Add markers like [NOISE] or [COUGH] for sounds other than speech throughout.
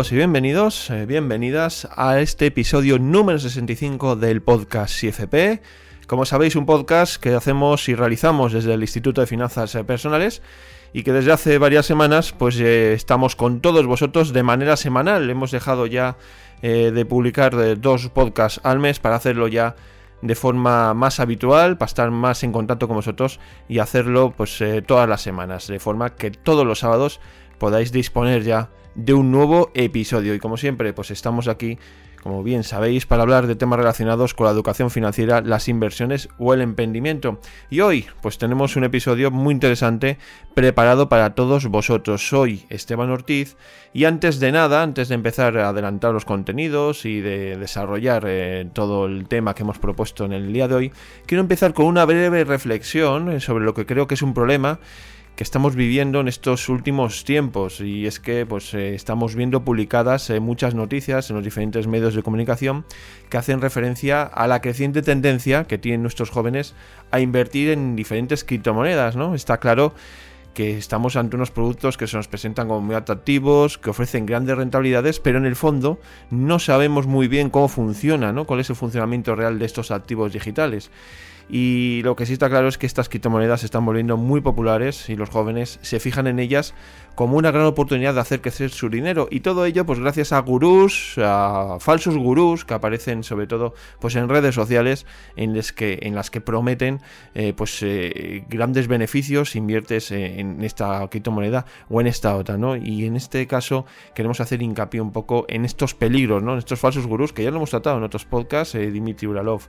Y bienvenidos, eh, bienvenidas a este episodio número 65 del podcast CFP. Como sabéis, un podcast que hacemos y realizamos desde el Instituto de Finanzas Personales y que desde hace varias semanas pues eh, estamos con todos vosotros de manera semanal. Hemos dejado ya eh, de publicar dos podcasts al mes para hacerlo ya de forma más habitual, para estar más en contacto con vosotros y hacerlo pues todas las semanas, de forma que todos los sábados podáis disponer ya de un nuevo episodio. Y como siempre, pues estamos aquí, como bien sabéis, para hablar de temas relacionados con la educación financiera, las inversiones o el emprendimiento. Y hoy, pues tenemos un episodio muy interesante preparado para todos vosotros. Soy Esteban Ortiz y antes de nada, antes de empezar a adelantar los contenidos y de desarrollar eh, todo el tema que hemos propuesto en el día de hoy, quiero empezar con una breve reflexión eh, sobre lo que creo que es un problema que estamos viviendo en estos últimos tiempos y es que pues eh, estamos viendo publicadas eh, muchas noticias en los diferentes medios de comunicación que hacen referencia a la creciente tendencia que tienen nuestros jóvenes a invertir en diferentes criptomonedas, ¿no? Está claro que estamos ante unos productos que se nos presentan como muy atractivos, que ofrecen grandes rentabilidades, pero en el fondo no sabemos muy bien cómo funciona, ¿no? cuál es el funcionamiento real de estos activos digitales. Y lo que sí está claro es que estas criptomonedas se están volviendo muy populares y los jóvenes se fijan en ellas como una gran oportunidad de hacer crecer su dinero. Y todo ello, pues gracias a gurús, a falsos gurús que aparecen sobre todo pues en redes sociales en las que, en las que prometen eh, pues eh, grandes beneficios, inviertes en esta criptomoneda o en esta otra, ¿no? Y en este caso queremos hacer hincapié un poco en estos peligros, ¿no? En estos falsos gurús que ya lo hemos tratado en otros podcasts, eh, Dimitri Uralov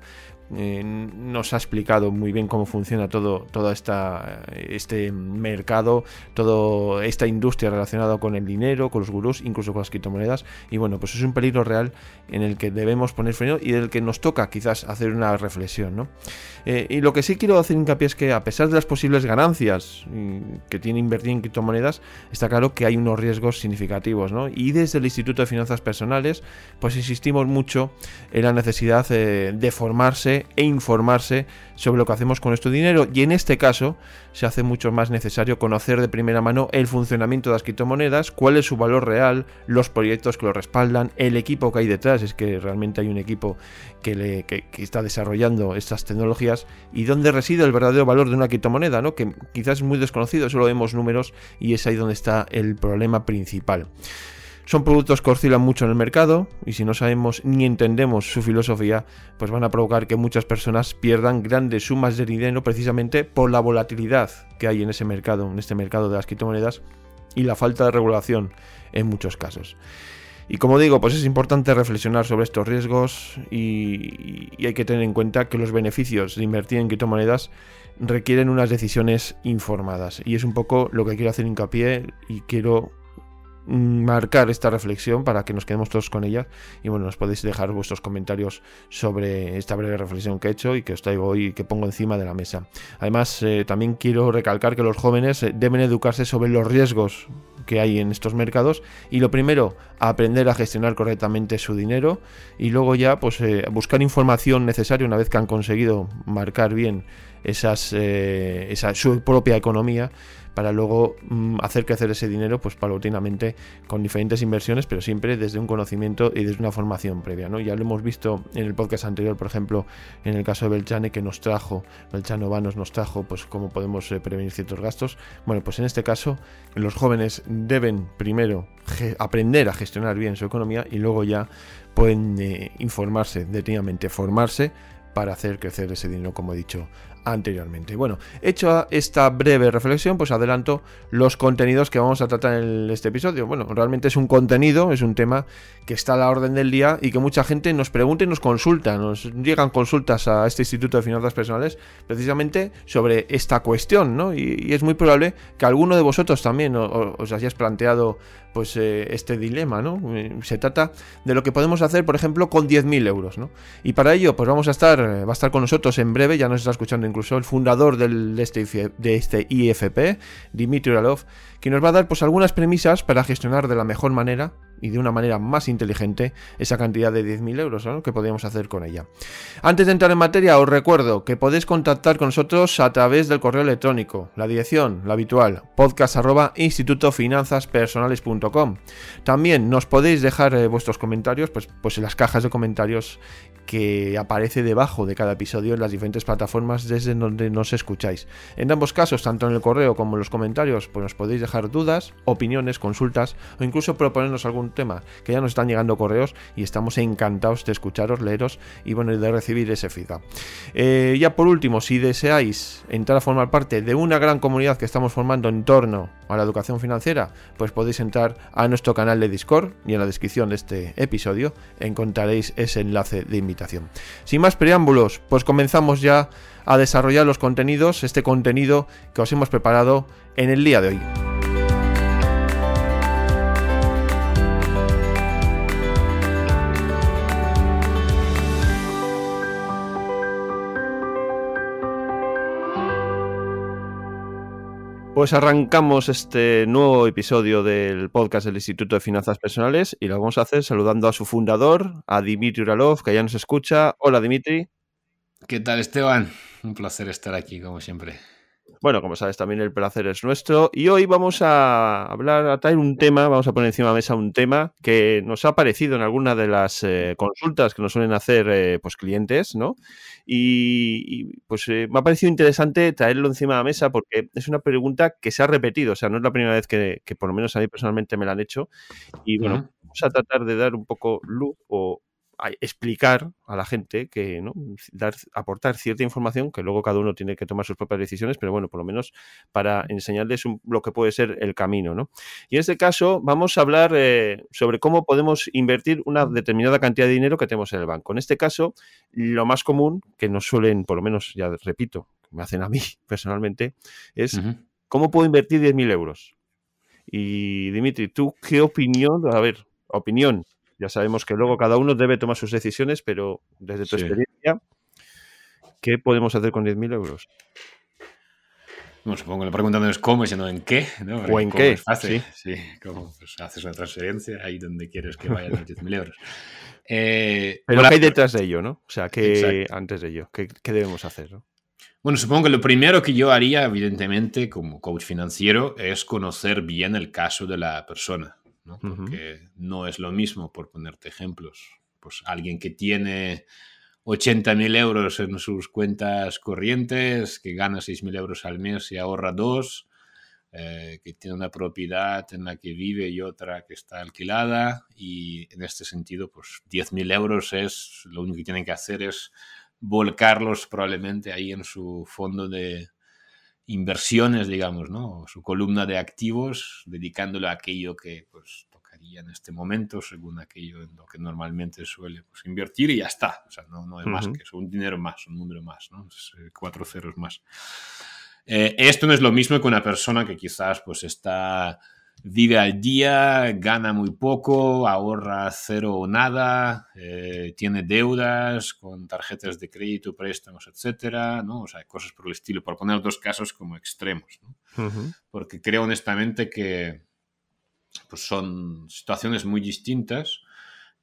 eh, nos ha explicado muy bien cómo funciona todo, todo esta, este mercado, toda esta industria relacionada con el dinero, con los gurús, incluso con las criptomonedas. Y bueno, pues es un peligro real en el que debemos poner freno y del que nos toca quizás hacer una reflexión. ¿no? Eh, y lo que sí quiero hacer hincapié es que a pesar de las posibles ganancias mm, que tiene invertir en criptomonedas, está claro que hay unos riesgos significativos. ¿no? Y desde el Instituto de Finanzas Personales, pues insistimos mucho en la necesidad eh, de formarse e informarse sobre lo que hacemos con nuestro dinero. Y en este caso se hace mucho más necesario conocer de primera mano el funcionamiento de las criptomonedas, cuál es su valor real, los proyectos que lo respaldan, el equipo que hay detrás, es que realmente hay un equipo que, le, está desarrollando estas tecnologías y dónde reside el verdadero valor de una criptomoneda, ¿no? que quizás es muy desconocido, solo vemos números y es ahí donde está el problema principal. Son productos que oscilan mucho en el mercado y si no sabemos ni entendemos su filosofía, pues van a provocar que muchas personas pierdan grandes sumas de dinero precisamente por la volatilidad que hay en ese mercado, en este mercado de las criptomonedas y la falta de regulación en muchos casos. Y como digo, pues es importante reflexionar sobre estos riesgos y, y, hay que tener en cuenta que los beneficios de invertir en criptomonedas requieren unas decisiones informadas. Y es un poco lo que quiero hacer hincapié y quiero marcar esta reflexión para que nos quedemos todos con ella y bueno, nos podéis dejar vuestros comentarios sobre esta breve reflexión que he hecho y que os traigo hoy y que pongo encima de la mesa. Además, eh, también quiero recalcar que los jóvenes eh, deben educarse sobre los riesgos que hay en estos mercados y lo primero, aprender a gestionar correctamente su dinero y luego ya pues eh, buscar información necesaria una vez que han conseguido marcar bien esas, esa, su propia economía para luego mm, hacer crecer ese dinero pues paulatinamente con diferentes inversiones, pero siempre desde un conocimiento y desde una formación previa. ¿no? Ya lo hemos visto en el podcast anterior, por ejemplo, en el caso de Belchane que nos trajo, Belchano Vanos nos trajo pues cómo podemos eh, prevenir ciertos gastos. Bueno, pues en este caso los jóvenes deben primero aprender a gestionar bien su economía y luego ya pueden eh, informarse detenidamente, formarse para hacer crecer ese dinero, como he dicho anteriormente. Bueno, hecho esta breve reflexión, pues adelanto los contenidos que vamos a tratar en este episodio. Bueno, realmente es un contenido, es un tema que está a la orden del día y que mucha gente nos pregunta y nos consulta. Nos llegan consultas a este Instituto de Finanzas Personales precisamente sobre esta cuestión, ¿no? Y, es muy probable que alguno de vosotros también os, hayáis planteado pues eh, este dilema, ¿no? Eh, se trata de lo que podemos hacer, por ejemplo, con 10.000 euros, ¿no? Y para ello, pues vamos a estar, va a estar con nosotros en breve, ya nos está escuchando incluso el fundador de, este, de este IFP, Dimitri Uralov, que nos va a dar pues algunas premisas para gestionar de la mejor manera y de una manera más inteligente esa cantidad de 10.000 euros que podríamos hacer con ella. Antes de entrar en materia, os recuerdo que podéis contactar con nosotros a través del correo electrónico, la dirección, la habitual, podcast También nos podéis dejar eh, vuestros comentarios pues, pues en las cajas de comentarios que aparece debajo de cada episodio en las diferentes plataformas desde donde nos escucháis. En ambos casos, tanto en el correo como en los comentarios, pues nos podéis dejar dudas, opiniones, consultas o incluso proponernos algún tema, que ya nos están llegando correos y estamos encantados de escucharos, leeros y bueno, de recibir ese feedback. Eh, ya por último, si deseáis entrar a formar parte de una gran comunidad que estamos formando en torno a la educación financiera, pues podéis entrar a nuestro canal de Discord y en la descripción de este episodio encontraréis ese enlace de invitación. Sin más preámbulos, pues comenzamos ya a desarrollar los contenidos, este contenido que os hemos preparado en el día de hoy. Pues arrancamos este nuevo episodio del podcast del Instituto de Finanzas Personales y lo vamos a hacer saludando a su fundador, a Dimitri Uralov, que ya nos escucha. Hola Dimitri. ¿Qué tal Esteban? Un placer estar aquí, como siempre. Bueno, como sabes, también el placer es nuestro. Y hoy vamos a hablar, a traer un tema, vamos a poner encima de la mesa un tema que nos ha aparecido en alguna de las eh, consultas que nos suelen hacer eh, pues, clientes, ¿no? Y, pues eh, me ha parecido interesante traerlo encima de la mesa porque es una pregunta que se ha repetido, o sea, no es la primera vez que, por lo menos a mí personalmente me la han hecho. Y bueno, vamos a tratar de dar un poco luz o explicar a la gente que, ¿no? Dar, aportar cierta información que luego cada uno tiene que tomar sus propias decisiones, pero bueno, por lo menos para enseñarles lo que puede ser el camino, ¿no? Y en este caso vamos a hablar eh, sobre cómo podemos invertir una determinada cantidad de dinero que tenemos en el banco. En este caso, lo más común, que nos suelen, por lo menos, ya repito, me hacen a mí [LAUGHS] personalmente, es cómo puedo invertir 10.000 euros. Y Dimitri, ¿tú qué opinión? A ver, opinión, ya sabemos que luego cada uno debe tomar sus decisiones, pero desde tu experiencia, ¿qué podemos hacer con 10.000 euros? Bueno, supongo que la pregunta no es cómo, sino en qué. ¿O en qué? Es fácil. Sí, sí como pues, haces una transferencia ahí donde quieres que vayan los 10.000 euros. [LAUGHS] Eh, Pero ¿qué hay detrás de ello, no? O sea, ¿qué, antes de ello, ¿qué, debemos hacer? Bueno, supongo que lo primero que yo haría, evidentemente, como coach financiero, es conocer bien el caso de la persona. ¿No? Porque no es lo mismo, por ponerte ejemplos, pues alguien que tiene 80.000 euros en sus cuentas corrientes, que gana 6.000 euros al mes y ahorra dos, eh, que tiene una propiedad en la que vive y otra que está alquilada y en este sentido, pues 10.000 euros es, lo único que tienen que hacer es volcarlos probablemente ahí en su fondo de, inversiones, digamos, ¿no? Su columna de activos, dedicándolo a aquello que pues, tocaría en este momento, según aquello en lo que normalmente suele pues, invertir y ya está. O sea, no, no hay más que eso, un dinero más, un número más, ¿no? Eh, cuatro ceros más. Eh, esto no es lo mismo que una persona que quizás pues está vive al día, gana muy poco, ahorra cero o nada, eh, tiene deudas con tarjetas de crédito, préstamos, etcétera, ¿no? O sea, cosas por el estilo, por poner dos casos como extremos, Porque creo honestamente que pues son situaciones muy distintas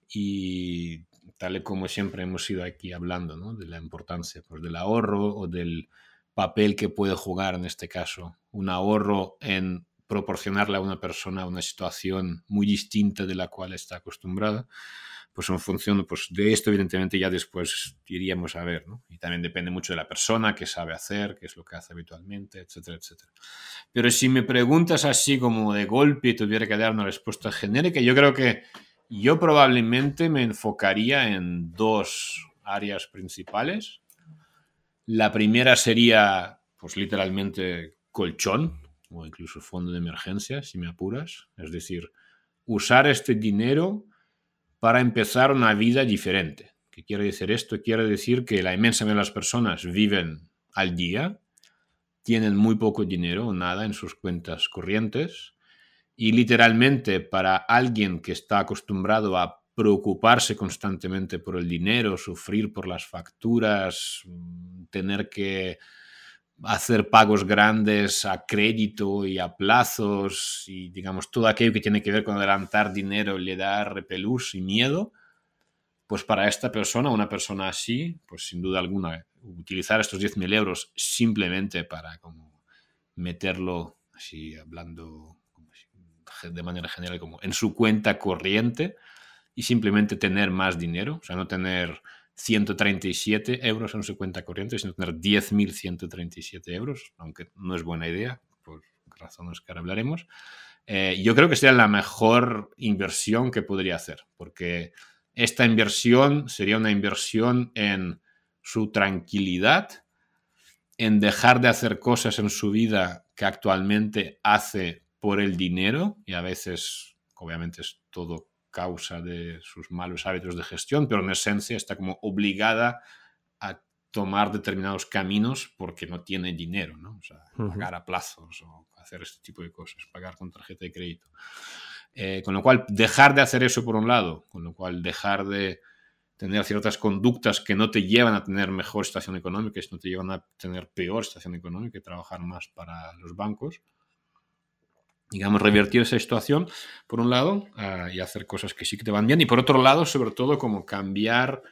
y tal y como siempre hemos ido aquí hablando, ¿no? De la importancia pues, del ahorro o del papel que puede jugar en este caso un ahorro en proporcionarle a una persona una situación muy distinta de la cual está acostumbrada, pues en función pues, de esto, evidentemente, ya después iríamos a ver, ¿no? Y también depende mucho de la persona, qué sabe hacer, qué es lo que hace habitualmente, etcétera, etcétera. Pero si me preguntas así como de golpe y tuviera que dar una respuesta genérica, yo creo que yo probablemente me enfocaría en dos áreas principales. La primera sería, pues literalmente, colchón, o incluso fondo de emergencia, si me apuras. Es decir, usar este dinero para empezar una vida diferente. ¿Qué quiere decir esto? Quiere decir que la inmensa mayoría de las personas viven al día, tienen muy poco dinero o nada en sus cuentas corrientes y literalmente para alguien que está acostumbrado a preocuparse constantemente por el dinero, sufrir por las facturas, tener que hacer pagos grandes a crédito y a plazos y digamos todo aquello que tiene que ver con adelantar dinero le da repelús y miedo, pues para esta persona, una persona así, pues sin duda alguna, utilizar estos 10.000 euros simplemente para como meterlo, así hablando de manera general, como en su cuenta corriente y simplemente tener más dinero, o sea, no tener 137 euros en su cuenta corriente, sino tener 10.137 euros, aunque no es buena idea, por razones que ahora hablaremos. Eh, yo creo que sería la mejor inversión que podría hacer, porque esta inversión sería una inversión en su tranquilidad, en dejar de hacer cosas en su vida que actualmente hace por el dinero, y a veces, obviamente, es todo causa de sus malos hábitos de gestión, pero en esencia está como obligada a tomar determinados caminos porque no tiene dinero, ¿no? O sea, pagar a plazos o hacer este tipo de cosas, pagar con tarjeta de crédito. Eh, con lo cual, dejar de hacer eso por un lado, con lo cual dejar de tener ciertas conductas que no te llevan a tener mejor situación económica, no te llevan a tener peor situación económica y trabajar más para los bancos digamos, revertir esa situación, por un lado, ah, y hacer cosas que sí que te van bien, y por otro lado, sobre todo, como cambiar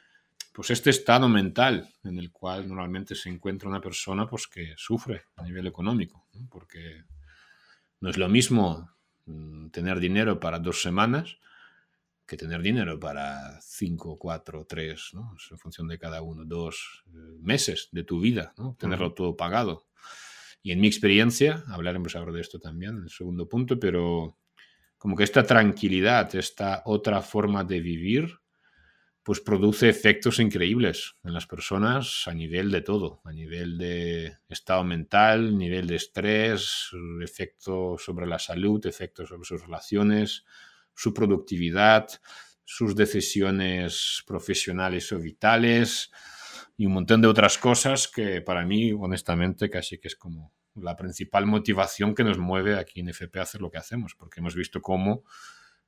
pues este estado mental en el cual normalmente se encuentra una persona pues que sufre a nivel económico, porque no es lo mismo mm, tener dinero para dos semanas que tener dinero para cinco, cuatro, tres, ¿no? en función de cada uno, dos eh, meses de tu vida, ¿no? tenerlo todo pagado. Y en mi experiencia, hablaremos ahora de esto también, el segundo punto, pero como que esta tranquilidad, esta otra forma de vivir, pues produce efectos increíbles en las personas a nivel de todo, a nivel de estado mental, nivel de estrés, efecto sobre la salud, efectos sobre sus relaciones, su productividad, sus decisiones profesionales o vitales y un montón de otras cosas que para mí, honestamente, casi que es como la principal motivación que nos mueve aquí en FP a hacer lo que hacemos, porque hemos visto cómo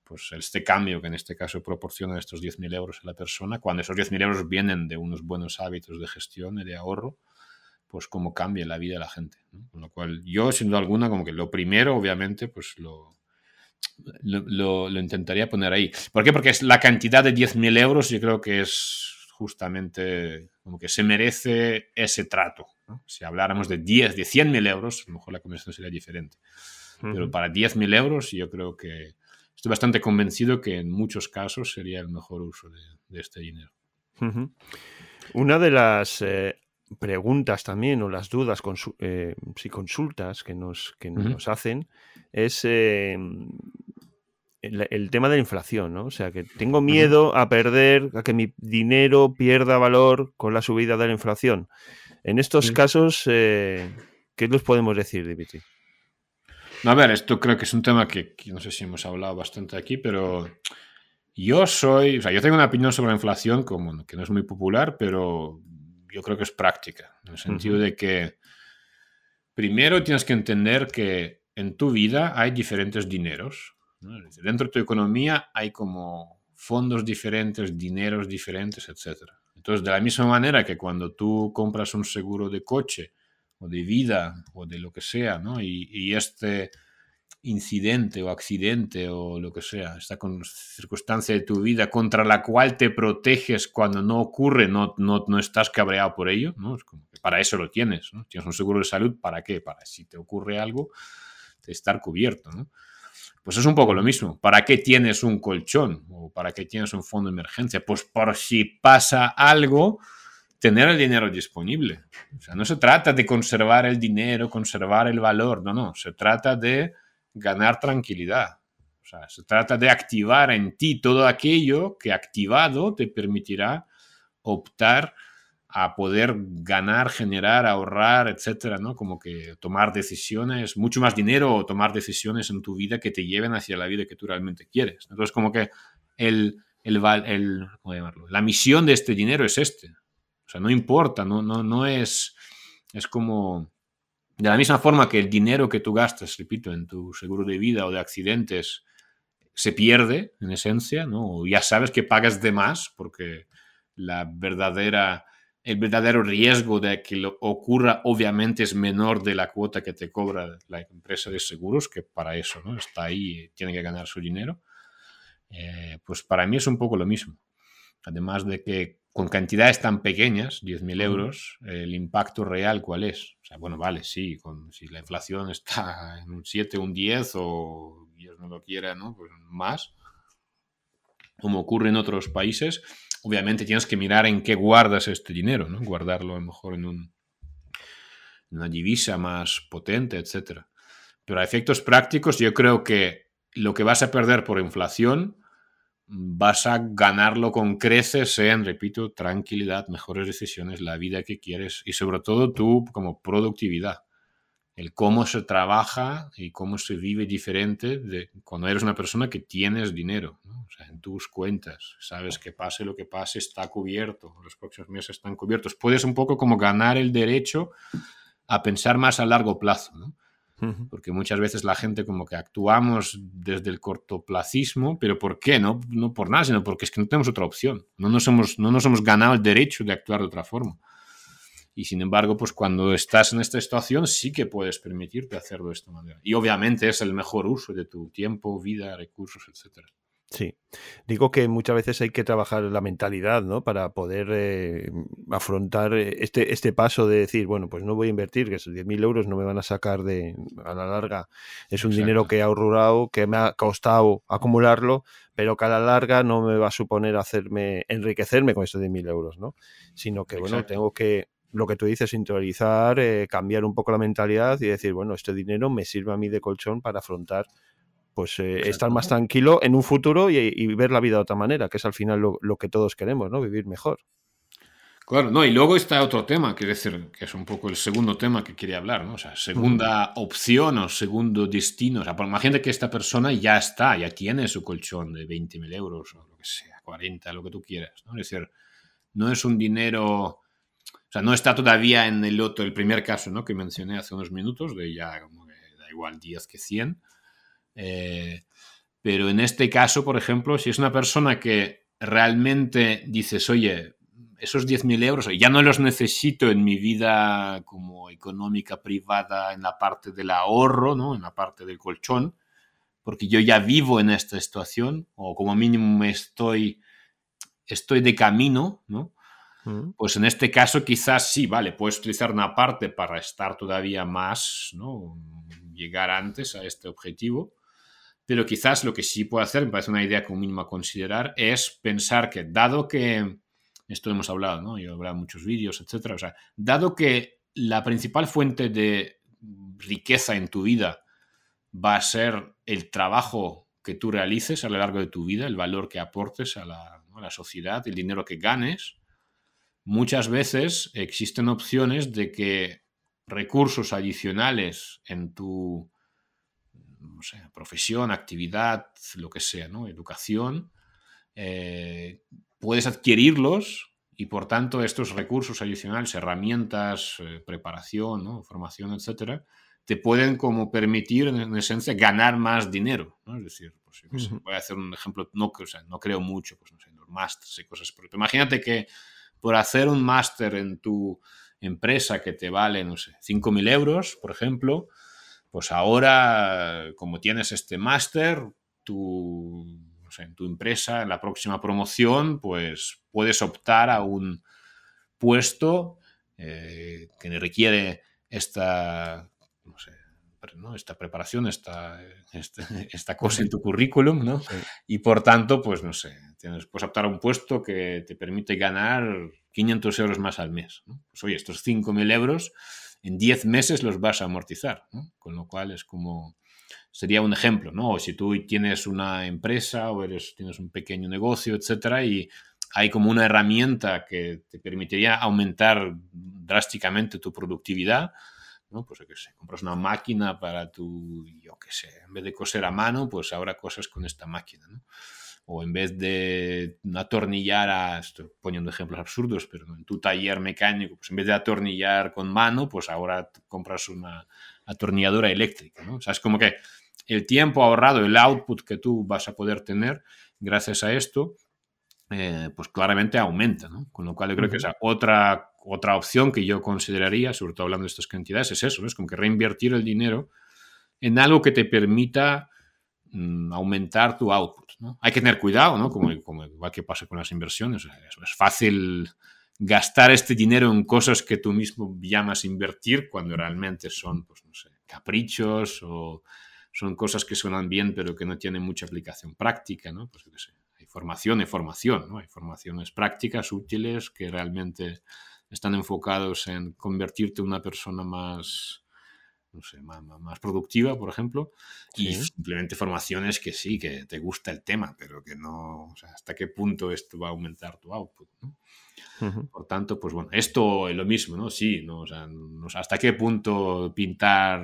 pues este cambio que en este caso proporciona estos 10.000 euros a la persona, cuando esos 10.000 euros vienen de unos buenos hábitos de gestión y de ahorro, pues cómo cambia la vida de la gente. Con lo cual yo, sin duda alguna, como que lo primero, obviamente, pues lo, lo, lo intentaría poner ahí. ¿Por qué? Porque es la cantidad de 10.000 euros yo creo que es justamente como que se merece ese trato. Si habláramos de 10, de 100 mil euros, a lo mejor la conversación sería diferente. Pero para 10 mil euros yo creo que estoy bastante convencido que en muchos casos sería el mejor uso de, este dinero. Una de las eh, preguntas también o las dudas, eh, si consultas que nos, que nos hacen es eh, el, tema de la inflación, ¿no? O sea, que tengo miedo a perder, a que mi dinero pierda valor con la subida de la inflación. En estos casos, eh, ¿qué nos podemos decir, Dimitri? a ver, esto creo que es un tema que, no sé si hemos hablado bastante aquí, pero yo soy, o sea, yo tengo una opinión sobre la inflación como que no es muy popular, pero yo creo que es práctica, en el sentido de que primero tienes que entender que en tu vida hay diferentes dineros. Dentro de tu economía hay como fondos diferentes, dineros diferentes, etc. Entonces, de la misma manera que cuando tú compras un seguro de coche o de vida o de lo que sea, ¿no? y, este incidente o accidente o lo que sea, esta circunstancia de tu vida contra la cual te proteges cuando no ocurre, no, no, no estás cabreado por ello, ¿no? Es como que para eso lo tienes, ¿no? Tienes un seguro de salud, ¿para qué? Para si te ocurre algo, estar cubierto, ¿no? Pues es un poco lo mismo. ¿Para qué tienes un colchón? ¿O para qué tienes un fondo de emergencia? Pues por si pasa algo, tener el dinero disponible. O sea, no se trata de conservar el dinero, conservar el valor, no, no. Se trata de ganar tranquilidad. O sea, se trata de activar en ti todo aquello que activado te permitirá optar a poder ganar, generar, ahorrar, etcétera, ¿no? Como que tomar decisiones, mucho más dinero o tomar decisiones en tu vida que te lleven hacia la vida que tú realmente quieres. Entonces, como que el, el, el La misión de este dinero es este. O sea, no importa, no, no, no es. Es como. De la misma forma que el dinero que tú gastas, repito, en tu seguro de vida o de accidentes se pierde, en esencia, ¿no? Ya sabes que pagas de más porque la verdadera el verdadero riesgo de que lo ocurra obviamente es menor de la cuota que te cobra la empresa de seguros, que para eso ¿no? está ahí, y tiene que ganar su dinero. Eh, pues para mí es un poco lo mismo. Además de que con cantidades tan pequeñas, 10.000 euros, el impacto real, ¿cuál es? O sea, bueno, vale, sí, con, si la inflación está en un 7, un 10 o Dios no lo quiera, ¿no? Pues más, como ocurre en otros países, obviamente tienes que mirar en qué guardas este dinero, ¿no? Guardarlo a lo mejor en, un, en una divisa más potente, etc. Pero a efectos prácticos yo creo que lo que vas a perder por inflación vas a ganarlo con creces en, repito, tranquilidad, mejores decisiones, la vida que quieres y sobre todo tú como productividad. El cómo se trabaja y cómo se vive diferente de cuando eres una persona que tienes dinero, o sea, en tus cuentas, sabes que pase lo que pase, está cubierto, los próximos meses están cubiertos. Puedes un poco como ganar el derecho a pensar más a largo plazo. ¿no? porque muchas veces la gente como que actuamos desde el cortoplacismo, pero ¿por qué? No, no por nada, sino porque es que no tenemos otra opción, no nos, hemos, no nos hemos ganado el derecho de actuar de otra forma. Y sin embargo, pues cuando estás en esta situación sí que puedes permitirte hacerlo de esta manera. Y obviamente es el mejor uso de tu tiempo, vida, recursos, etcétera. Sí, digo que muchas veces hay que trabajar la mentalidad, ¿no? Para poder eh, afrontar eh, este, este paso de decir, bueno, pues no voy a invertir, que esos 10.000 euros no me van a sacar de, a la larga. Es un dinero que he ahorrado, que me ha costado acumularlo, pero que a la larga no me va a suponer hacerme, enriquecerme con esos 10.000 euros, ¿no? Sino que, bueno, tengo que, lo que tú dices, interiorizar, eh, cambiar un poco la mentalidad y decir, bueno, este dinero me sirve a mí de colchón para afrontar pues eh, estar más tranquilo en un futuro y, ver la vida de otra manera, que es al final lo, que todos queremos, ¿no? Vivir mejor. Claro, no, y luego está otro tema, que decir, que es un poco el segundo tema que quería hablar, ¿no? O sea, segunda opción o segundo destino. O sea, imagínate que esta persona ya está, ya tiene su colchón de 20.000 euros o lo que sea, 40, lo que tú quieras, ¿no? Es decir, no es un dinero, o sea, no está todavía en el otro, el primer caso, ¿no? Que mencioné hace unos minutos, de ya como que da igual 10 que 100, eh, pero en este caso, por ejemplo, si es una persona que realmente dices, oye, esos 10.000 euros ya no los necesito en mi vida como económica privada, en la parte del ahorro, ¿no? en la parte del colchón, porque yo ya vivo en esta situación, o como mínimo estoy, estoy de camino, ¿no? Pues en este caso quizás sí, vale, puedes utilizar una parte para estar todavía más, ¿no? Llegar antes a este objetivo, pero quizás lo que sí puedo hacer, me parece una idea como mínimo a considerar, es pensar que dado que, esto hemos hablado, ¿no? Yo he hablado muchos vídeos, etcétera, o sea, dado que la principal fuente de riqueza en tu vida va a ser el trabajo que tú realices a lo largo de tu vida, el valor que aportes a la sociedad, el dinero que ganes, muchas veces existen opciones de que recursos adicionales en tu no sé, profesión, actividad, lo que sea, ¿no? Educación, eh, puedes adquirirlos y por tanto estos recursos adicionales, herramientas, eh, preparación, ¿no? formación, etcétera, te pueden como permitir en, esencia ganar más dinero, ¿no? Es decir, pues, voy a hacer un ejemplo, no, o sea, no creo mucho, pues no sé, los másteres y cosas, pero imagínate que por hacer un máster en tu empresa que te vale, no sé, 5.000 euros, por ejemplo, pues ahora, como tienes este máster, tu, en tu empresa, en la próxima promoción, pues puedes optar a un puesto eh, que requiere esta, esta preparación, esta, esta, [LAUGHS] esta, cosa en tu currículum, ¿no? Y por tanto, pues no sé, tienes, puedes optar a un puesto que te permite ganar 500 euros más al mes. Pues oye, estos 5.000 euros en 10 meses los vas a amortizar, con lo cual es como, sería un ejemplo, ¿no? O si tú tienes una empresa o eres, tienes un pequeño negocio, etcétera, y hay como una herramienta que te permitiría aumentar drásticamente tu productividad, ¿no? Pues que sé, compras una máquina para tu, yo qué sé, en vez de coser a mano, pues ahora cosas con esta máquina, ¿no? o en vez de atornillar a, estoy poniendo ejemplos absurdos, pero en tu taller mecánico, pues en vez de atornillar con mano, pues ahora compras una atornilladora eléctrica, ¿no? O sea, es como que el tiempo ahorrado, el output que tú vas a poder tener gracias a esto, eh, pues claramente aumenta, ¿no? Con lo cual yo creo que es otra, otra opción que yo consideraría, sobre todo hablando de estas cantidades, es eso, es como que reinvertir el dinero en algo que te permita mm, aumentar tu output. Hay que tener cuidado, ¿no? Como, igual que pasa con las inversiones. Es, fácil gastar este dinero en cosas que tú mismo llamas invertir cuando realmente son, pues no sé, caprichos o son cosas que suenan bien pero que no tienen mucha aplicación práctica, ¿no? Pues, hay formación y formación, ¿no? Hay formaciones prácticas útiles que realmente están enfocados en convertirte en una persona más, no sé, más, productiva, por ejemplo, y simplemente formaciones que sí, que te gusta el tema, pero que no, o sea, hasta qué punto esto va a aumentar tu output, ¿no? Por tanto, pues bueno, esto es lo mismo, ¿no? Sí, ¿no? O sea, hasta qué punto pintar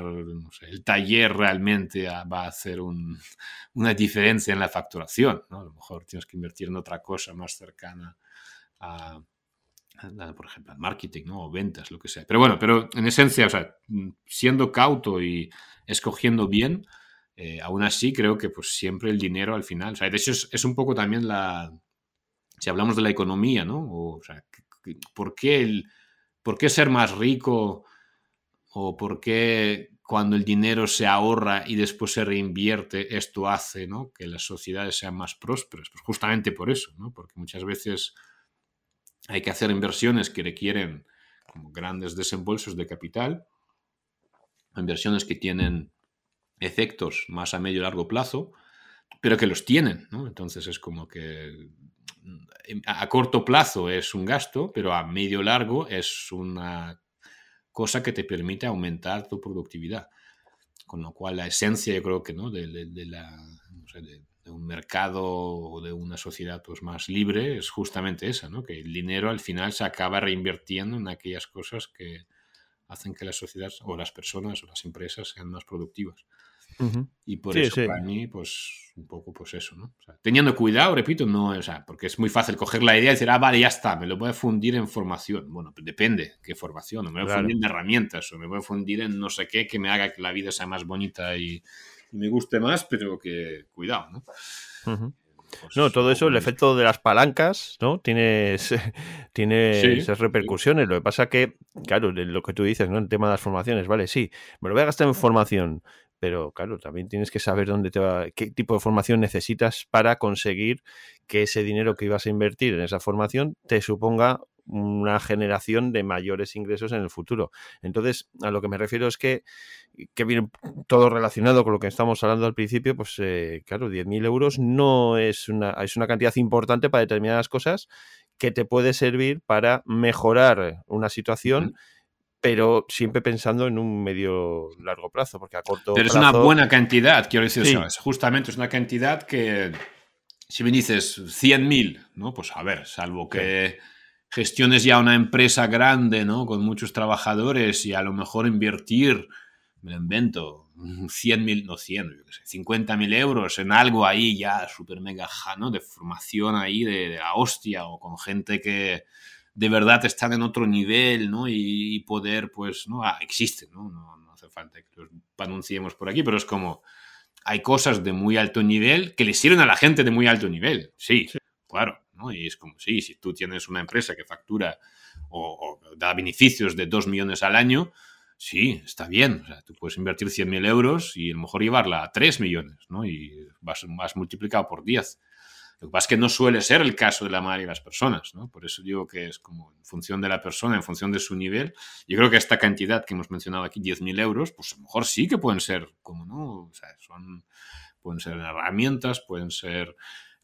el taller realmente va a hacer [LAUGHS] una diferencia en la facturación, ¿no? A lo mejor tienes que invertir en otra cosa más cercana a, por ejemplo, marketing, ¿no? O ventas, lo que sea. Pero bueno, pero en esencia, o sea, siendo cauto y escogiendo bien, eh, aún así creo que pues siempre el dinero al final, o sea, de hecho es un poco también la, si hablamos de la economía, ¿no? O, sea, ¿por qué, el, ¿por qué ser más rico o por qué cuando el dinero se ahorra y después se reinvierte, esto hace ¿no? que las sociedades sean más prósperas? Pues justamente por eso, ¿no? Porque muchas veces hay que hacer inversiones que requieren como grandes desembolsos de capital, inversiones que tienen efectos más a medio y largo plazo, pero que los tienen, ¿no? Entonces es como que a corto plazo es un gasto, pero a medio largo es una cosa que te permite aumentar tu productividad. Con lo cual la esencia, yo creo que ¿no? de, la, de, un mercado o de una sociedad pues, más libre es justamente esa, ¿no? que el dinero al final se acaba reinvirtiendo en aquellas cosas que hacen que la sociedad o las personas o las empresas sean más productivas. Y por eso para mí, pues un poco pues eso, ¿no? teniendo cuidado, repito, no, o sea, porque es muy fácil coger la idea y decir, ah, vale, ya está, me lo voy a fundir en formación. Bueno, pues depende qué formación, o me voy a fundir en herramientas, o me voy a fundir en no sé qué que me haga que la vida sea más bonita y, me guste más, pero que cuidado, ¿no? Pues no, todo eso, el efecto de las palancas, ¿no? Tienes, tiene [LAUGHS] esas repercusiones. Lo que pasa que, claro, lo que tú dices, ¿no? El tema de las formaciones, vale, sí, me lo voy a gastar en formación, pero claro, también tienes que saber dónde te va, qué tipo de formación necesitas para conseguir que ese dinero que ibas a invertir en esa formación te suponga una generación de mayores ingresos en el futuro. Entonces, a lo que me refiero es que, que viene todo relacionado con lo que estamos hablando al principio, pues eh, claro, 10.000 euros no es una, es una cantidad importante para determinadas cosas que te puede servir para mejorar una situación pero siempre pensando en un medio largo plazo, porque a corto pero plazo... es una buena cantidad, quiero decir, justamente es una cantidad que, si me dices 100.000, ¿no? Pues a ver, salvo que gestiones ya una empresa grande, ¿no? Con muchos trabajadores y a lo mejor invertir, me lo invento, 100.000, no 100, 50.000 euros en algo ahí ya súper mega, ¿no? De formación ahí de, de la hostia o con gente que de verdad están en otro nivel, ¿no? Y, poder, pues, ¿no? Ah, existen, ¿no? ¿no? hace falta que los anunciemos por aquí, pero es como, hay cosas de muy alto nivel que le sirven a la gente de muy alto nivel, sí, claro, ¿no? Y es como, sí, si tú tienes una empresa que factura o, da beneficios de 2 millones al año, sí, está bien. O sea, tú puedes invertir 100.000 euros y a lo mejor llevarla a 3 millones, ¿no? Y vas, vas multiplicado por 10. Lo que pasa es que no suele ser el caso de la mayoría de las personas, ¿no? Por eso digo que es como en función de la persona, en función de su nivel. Yo creo que esta cantidad que hemos mencionado aquí, 10.000 euros, pues a lo mejor sí que pueden ser, como no, o sea, son, pueden ser herramientas, pueden ser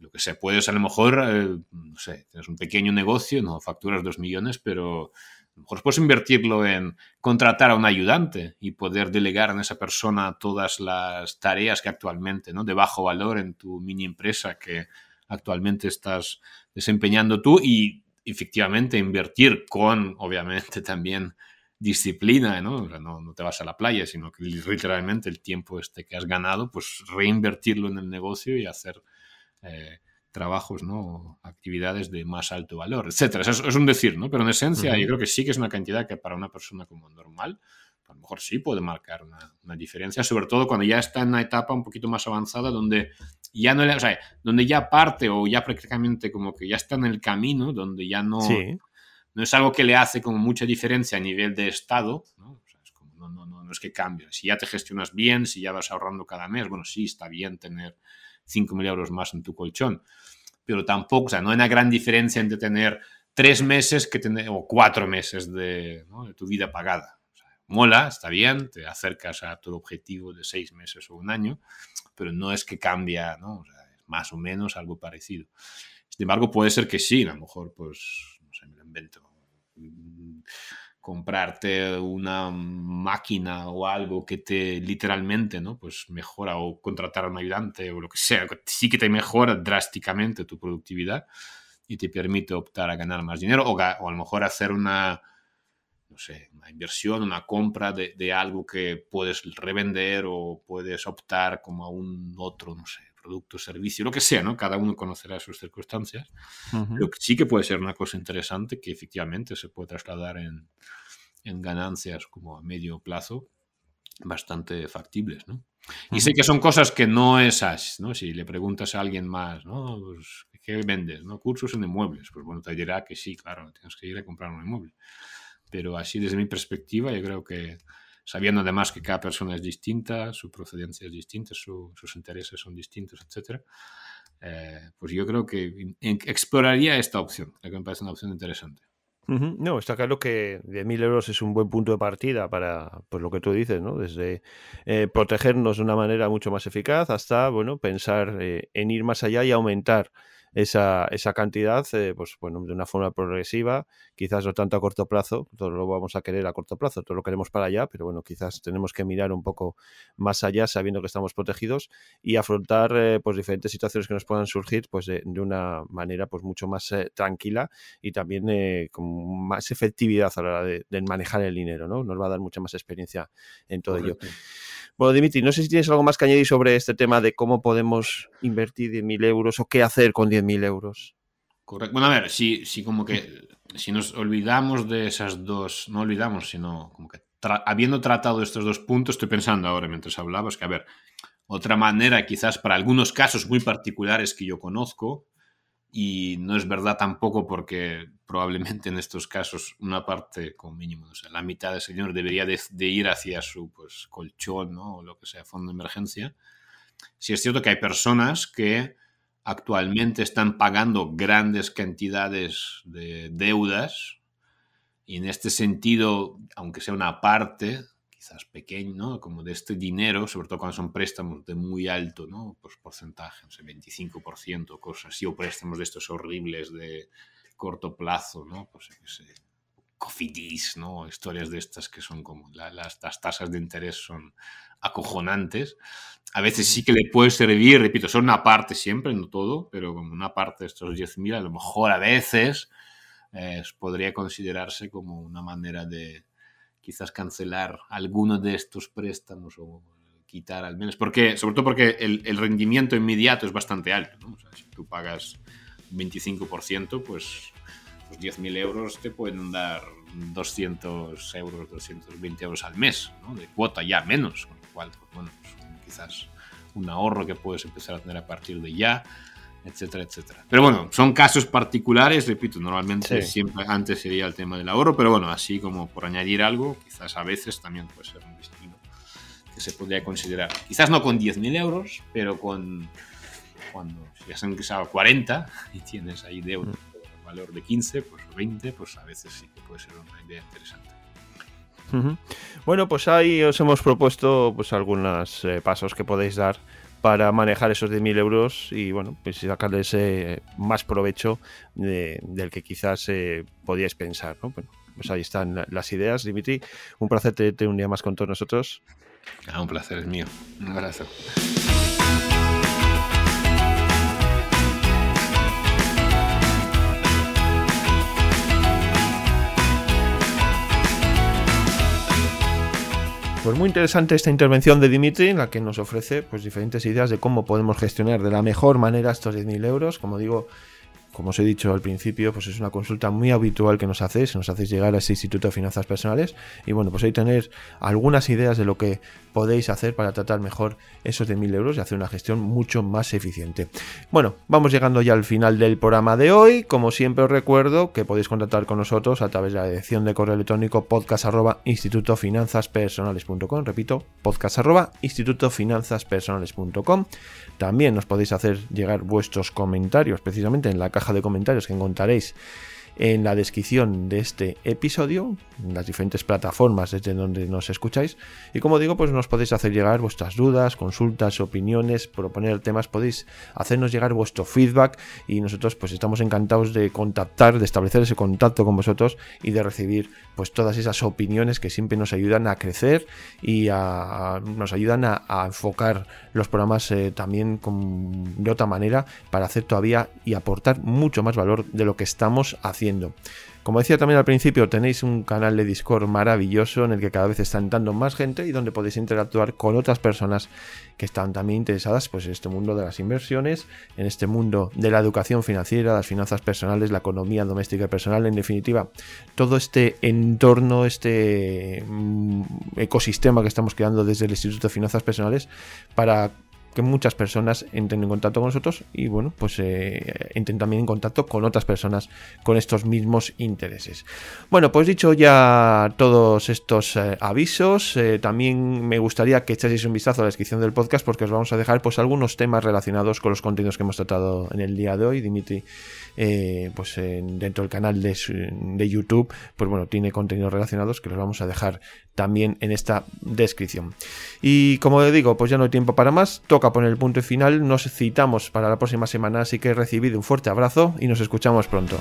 lo que sea. Puedes a lo mejor, eh, no sé, tienes un pequeño negocio, no facturas 2 millones, pero a lo mejor puedes invertirlo en contratar a un ayudante y poder delegar en esa persona todas las tareas que actualmente, ¿no? De bajo valor en tu mini empresa que actualmente estás desempeñando tú y efectivamente invertir con, obviamente, [LAUGHS] también disciplina, ¿no? no, te vas a la playa, sino que literalmente el tiempo este que has ganado, pues reinvertirlo en el negocio y hacer eh, trabajos, ¿no? Actividades de más alto valor, etcétera. Es, es un decir, ¿no? Pero en esencia yo creo que sí que es una cantidad que para una persona como normal, a lo mejor sí puede marcar una, una, diferencia, sobre todo cuando ya está en una etapa un poquito más avanzada donde ya no, o sea, donde ya parte o ya prácticamente como que ya está en el camino, donde ya no, no es algo que le hace como mucha diferencia a nivel de estado, ¿no? es como, no, no, no, no es que cambie. Si ya te gestionas bien, si ya vas ahorrando cada mes, bueno, sí, está bien tener 5.000 euros más en tu colchón, pero tampoco, o sea, no hay una gran diferencia entre tener tres meses que tener, o cuatro meses de, de tu vida pagada. Mola, está bien, te acercas a tu objetivo de seis meses o un año, pero no es que cambia, ¿no? O es más o menos algo parecido. Sin embargo, puede ser que sí, a lo mejor, pues, no sé, me lo invento. Comprarte una máquina o algo que te literalmente, ¿no? Pues mejora o contratar a un ayudante o lo que sea, sí que te mejora drásticamente tu productividad y te permite optar a ganar más dinero o, a lo mejor hacer una, no sé, una inversión, una compra de, de, algo que puedes revender o puedes optar como a un otro, no sé, producto, servicio, lo que sea, ¿no? Cada uno conocerá sus circunstancias. Pero sí que puede ser una cosa interesante que efectivamente se puede trasladar en, en ganancias como a medio plazo bastante factibles, ¿no? Y sé que son cosas que no es así, ¿no? Si le preguntas a alguien más, ¿no? Pues, ¿Qué vendes? ¿no? Cursos en inmuebles. Pues bueno, te dirá que sí, claro, tienes que ir a comprar un inmueble. Pero así desde mi perspectiva, yo creo que sabiendo además que cada persona es distinta, su procedencia es distinta, sus intereses son distintos, etc., eh, pues yo creo que exploraría esta opción, que me parece una opción interesante. No, está claro que 10.000 euros es un buen punto de partida para pues, lo que tú dices, ¿no? Desde eh, protegernos de una manera mucho más eficaz hasta, bueno, pensar eh, en ir más allá y aumentar esa, esa cantidad, eh, pues bueno, de una forma progresiva, quizás no tanto a corto plazo, todo lo vamos a querer a corto plazo, todo lo queremos para allá, pero bueno, quizás tenemos que mirar un poco más allá sabiendo que estamos protegidos y afrontar eh, pues diferentes situaciones que nos puedan surgir pues de, una manera pues mucho más eh, tranquila y también con más efectividad a la hora de, manejar el dinero, ¿no? Nos va a dar mucha más experiencia en todo ello. Bueno, Dimitri, no sé si tienes algo más que añadir sobre este tema de cómo podemos invertir 10.000 euros o qué hacer con 10.000 euros. Correcto. Bueno, a ver, si, si como que si nos olvidamos de esas dos, no olvidamos, sino como que habiendo tratado estos dos puntos, estoy pensando ahora mientras hablabas que, a ver, otra manera quizás para algunos casos muy particulares que yo conozco, y no es verdad tampoco porque probablemente en estos casos una parte, como mínimo, o sea, la mitad del señor debería de, ir hacia su pues, colchón ¿no? o lo que sea, fondo de emergencia. Si es cierto que hay personas que actualmente están pagando grandes cantidades de deudas y en este sentido, aunque sea una parte, quizás pequeño, ¿no? Como de este dinero, sobre todo cuando son préstamos de muy alto, ¿no? Pues porcentaje, no sé, 25%, cosas así, o préstamos de estos horribles de corto plazo, ¿no? Pues, qué sé, cofidis, ¿no? Historias de estas que son como las, las, tasas de interés son acojonantes. A veces sí que le puede servir, repito, son una parte siempre, no todo, pero como una parte de estos 10.000, a lo mejor a veces eh, podría considerarse como una manera de, quizás cancelar alguno de estos préstamos o quitar al menos, porque, sobre todo porque el, el rendimiento inmediato es bastante alto. ¿no? O sea, si tú pagas 25%, pues los 10.000 euros te pueden dar 200 euros, 220 euros al mes ¿no? de cuota, ya menos, con lo cual, pues, bueno, pues, quizás un ahorro que puedes empezar a tener a partir de ya etcétera, etcétera. Pero bueno, son casos particulares, repito, normalmente siempre antes sería el tema del ahorro, pero bueno, así como por añadir algo, quizás a veces también puede ser un destino que se podría considerar. Quizás no con 10.000 euros, pero con cuando ya son quizás 40 y tienes ahí de mm. valor de 15, pues 20, pues a veces sí que puede ser una idea interesante. Bueno, pues ahí os hemos propuesto pues algunos eh, pasos que podéis dar para manejar esos 10.000 euros y bueno, pues sacarles eh, más provecho del que quizás eh, podíais pensar. ¿no? Bueno, pues ahí están las ideas, Dimitri. Un placer tenerte un día más con todos nosotros. Ah, un placer es mío. Un abrazo. Pues muy interesante esta intervención de Dimitri, en la que nos ofrece pues, diferentes ideas de cómo podemos gestionar de la mejor manera estos 10.000 euros. Como digo, como os he dicho al principio, pues es una consulta muy habitual que nos hacéis, nos hacéis llegar a ese Instituto de Finanzas Personales y bueno, pues ahí tener algunas ideas de lo que podéis hacer para tratar mejor esos de 1000 euros y hacer una gestión mucho más eficiente. Bueno, vamos llegando ya al final del programa de hoy. Como siempre os recuerdo que podéis contactar con nosotros a través de la dirección de correo electrónico podcast arroba institutofinanzaspersonales.com. Repito, podcast arroba institutofinanzaspersonales.com. También nos podéis hacer llegar vuestros comentarios precisamente en la caja de comentarios que encontraréis en la descripción de este episodio, en las diferentes plataformas desde donde nos escucháis. Y como digo, pues nos podéis hacer llegar vuestras dudas, consultas, opiniones, proponer temas, podéis hacernos llegar vuestro feedback y nosotros pues estamos encantados de contactar, de establecer ese contacto con vosotros y de recibir pues todas esas opiniones que siempre nos ayudan a crecer y nos ayudan a, enfocar los programas eh, también de otra manera para hacer todavía y aportar mucho más valor de lo que estamos haciendo como decía también al principio, tenéis un canal de Discord maravilloso en el que cada vez está entrando más gente y donde podéis interactuar con otras personas que están también interesadas pues, en este mundo de las inversiones, en este mundo de la educación financiera, las finanzas personales, la economía doméstica y personal, en definitiva, todo este entorno, este mm, ecosistema que estamos creando desde el Instituto de Finanzas Personales para que muchas personas entren en contacto con nosotros y bueno, pues eh, entren también en contacto con otras personas con estos mismos intereses. Bueno, pues dicho ya todos estos eh, avisos, eh, también me gustaría que echaseis un vistazo a la descripción del podcast porque os vamos a dejar pues algunos temas relacionados con los contenidos que hemos tratado en el día de hoy. Dimitri eh, pues dentro del canal de, de, YouTube, pues bueno, tiene contenidos relacionados que los vamos a dejar también en esta descripción. Y como digo, pues ya no hay tiempo para más, toca poner el punto final, nos citamos para la próxima semana, así que recibido un fuerte abrazo y nos escuchamos pronto.